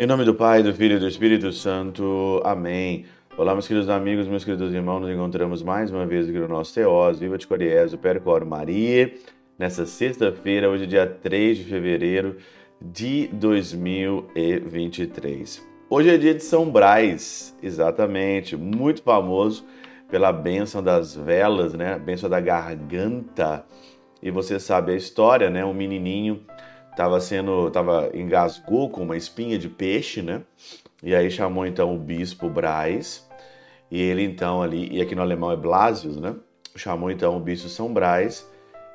Em nome do Pai, do Filho e do Espírito Santo. Amém. Olá, meus queridos amigos, meus queridos irmãos, nos encontramos mais uma vez aqui no nosso Teós, Viva de Coriés, o Percoro Maria, nessa sexta-feira, hoje dia 3 de fevereiro de 2023. Hoje é dia de São Brás, exatamente, muito famoso pela bênção das velas, né? A bênção da garganta. E você sabe a história, né? Um menininho estava sendo, tava engasgou com uma espinha de peixe, né? E aí chamou então o bispo Braz, e ele então ali, e aqui no alemão é Blasius, né? Chamou então o bispo São Braz,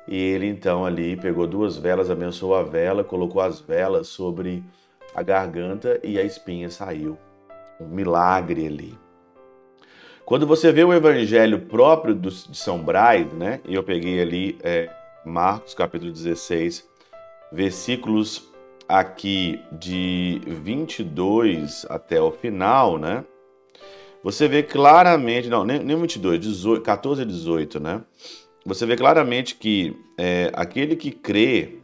e ele então ali pegou duas velas, abençoou a vela, colocou as velas sobre a garganta e a espinha saiu. Um milagre ali. Quando você vê o evangelho próprio de São Braz, né? E eu peguei ali é, Marcos capítulo 16, versículos aqui de 22 até o final, né? Você vê claramente, não, nem, nem 22, 18, 14 a 18, né? Você vê claramente que é, aquele que crê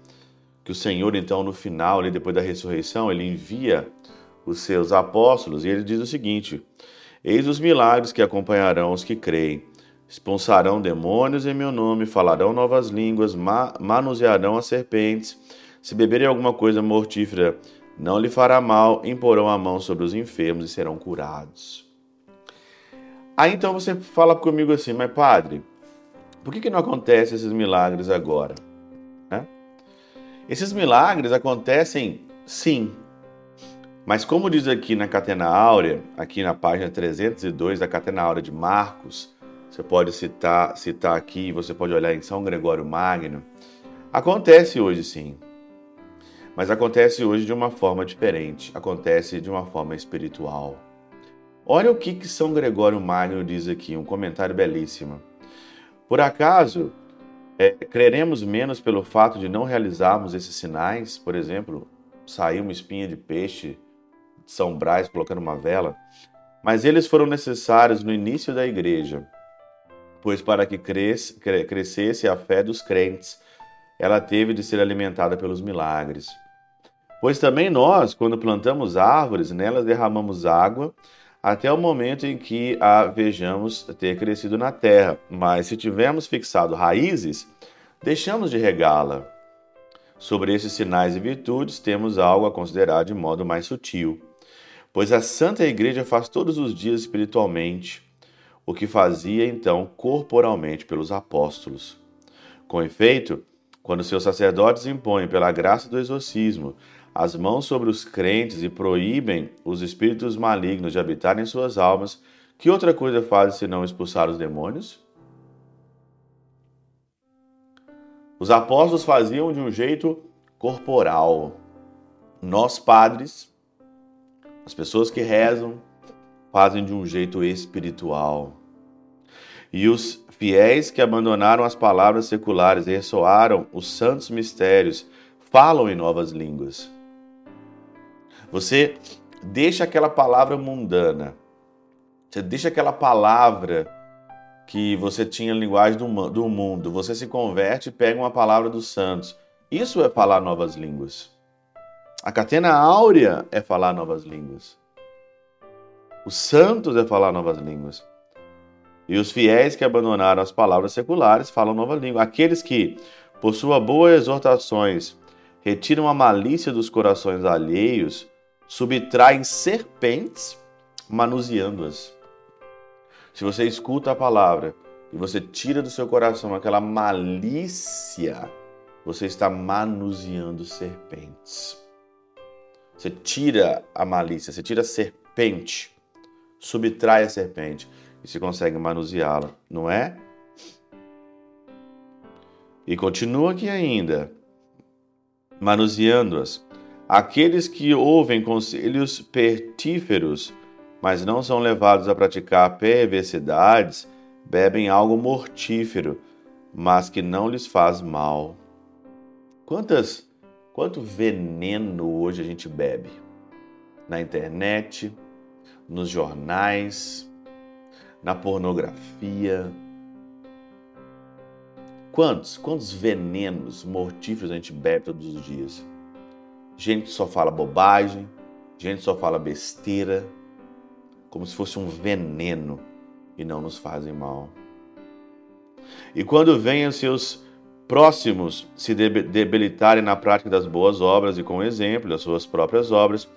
que o Senhor, então, no final, ali, depois da ressurreição, ele envia os seus apóstolos e ele diz o seguinte: Eis os milagres que acompanharão os que creem. Expulsarão demônios em meu nome, falarão novas línguas, ma manusearão as serpentes. Se beberem alguma coisa mortífera, não lhe fará mal, imporão a mão sobre os enfermos e serão curados. Aí então você fala comigo assim, mas padre, por que, que não acontecem esses milagres agora? Esses milagres acontecem sim, mas como diz aqui na Catena Áurea, aqui na página 302 da Catena Áurea de Marcos, você pode citar, citar aqui, você pode olhar em São Gregório Magno, acontece hoje sim. Mas acontece hoje de uma forma diferente, acontece de uma forma espiritual. Olha o que, que São Gregório Magno diz aqui, um comentário belíssimo. Por acaso, é, creremos menos pelo fato de não realizarmos esses sinais? Por exemplo, sair uma espinha de peixe de São Brás colocando uma vela? Mas eles foram necessários no início da igreja, pois para que cres, crescesse a fé dos crentes, ela teve de ser alimentada pelos milagres. Pois também nós, quando plantamos árvores, nelas derramamos água até o momento em que a vejamos ter crescido na terra. Mas se tivermos fixado raízes, deixamos de regá-la. Sobre esses sinais e virtudes, temos algo a considerar de modo mais sutil. Pois a Santa Igreja faz todos os dias espiritualmente o que fazia então corporalmente pelos apóstolos. Com efeito, quando seus sacerdotes impõem, pela graça do exorcismo, as mãos sobre os crentes e proíbem os espíritos malignos de habitar em suas almas, que outra coisa fazem senão expulsar os demônios? Os apóstolos faziam de um jeito corporal. Nós, padres, as pessoas que rezam, fazem de um jeito espiritual. E os fiéis que abandonaram as palavras seculares e ressoaram os santos mistérios falam em novas línguas. Você deixa aquela palavra mundana, você deixa aquela palavra que você tinha linguagem do, do mundo, você se converte e pega uma palavra dos santos. Isso é falar novas línguas. A catena áurea é falar novas línguas. Os santos é falar novas línguas. E os fiéis que abandonaram as palavras seculares falam nova língua. Aqueles que, por suas boas exortações, retiram a malícia dos corações alheios, subtraem serpentes, manuseando-as. Se você escuta a palavra e você tira do seu coração aquela malícia, você está manuseando serpentes. Você tira a malícia, você tira a serpente, subtrai a serpente e se consegue manuseá-la, não é? E continua aqui ainda, manuseando-as Aqueles que ouvem conselhos pertíferos, mas não são levados a praticar perversidades, bebem algo mortífero, mas que não lhes faz mal. Quantas, quanto veneno hoje a gente bebe? Na internet, nos jornais, na pornografia. Quantos, quantos venenos mortíferos a gente bebe todos os dias? gente que só fala bobagem, Gente só fala besteira, como se fosse um veneno e não nos fazem mal. E quando os seus próximos se debilitarem na prática das boas obras e com exemplo das suas próprias obras,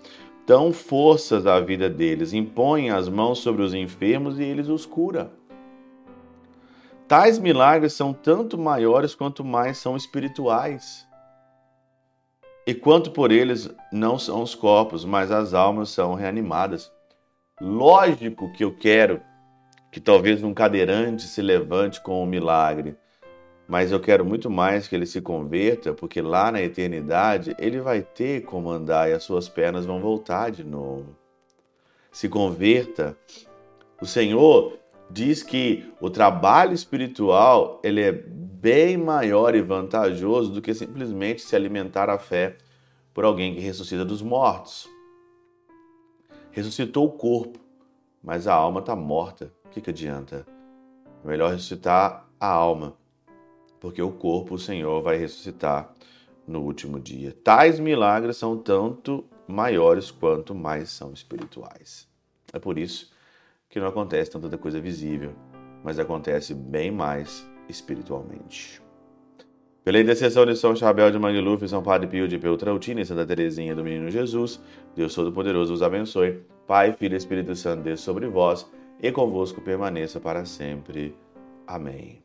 dão forças à vida deles, impõem as mãos sobre os enfermos e eles os cura. Tais milagres são tanto maiores quanto mais são espirituais. E quanto por eles não são os corpos, mas as almas são reanimadas. Lógico que eu quero que talvez um cadeirante se levante com um milagre, mas eu quero muito mais que ele se converta, porque lá na eternidade ele vai ter como andar e as suas pernas vão voltar de novo. Se converta. O Senhor diz que o trabalho espiritual ele é bem maior e vantajoso do que simplesmente se alimentar a fé por alguém que ressuscita dos mortos. Ressuscitou o corpo, mas a alma está morta. O que, que adianta? É melhor ressuscitar a alma, porque o corpo o Senhor vai ressuscitar no último dia. Tais milagres são tanto maiores quanto mais são espirituais. É por isso que não acontece tanta coisa visível, mas acontece bem mais espiritualmente. Pela intercessão de São Chabel de Mangluf, São Padre Pio de Peltrautina e Santa Teresinha do Menino Jesus, Deus Todo-Poderoso os abençoe. Pai, Filho e Espírito Santo, Deus sobre vós e convosco permaneça para sempre. Amém.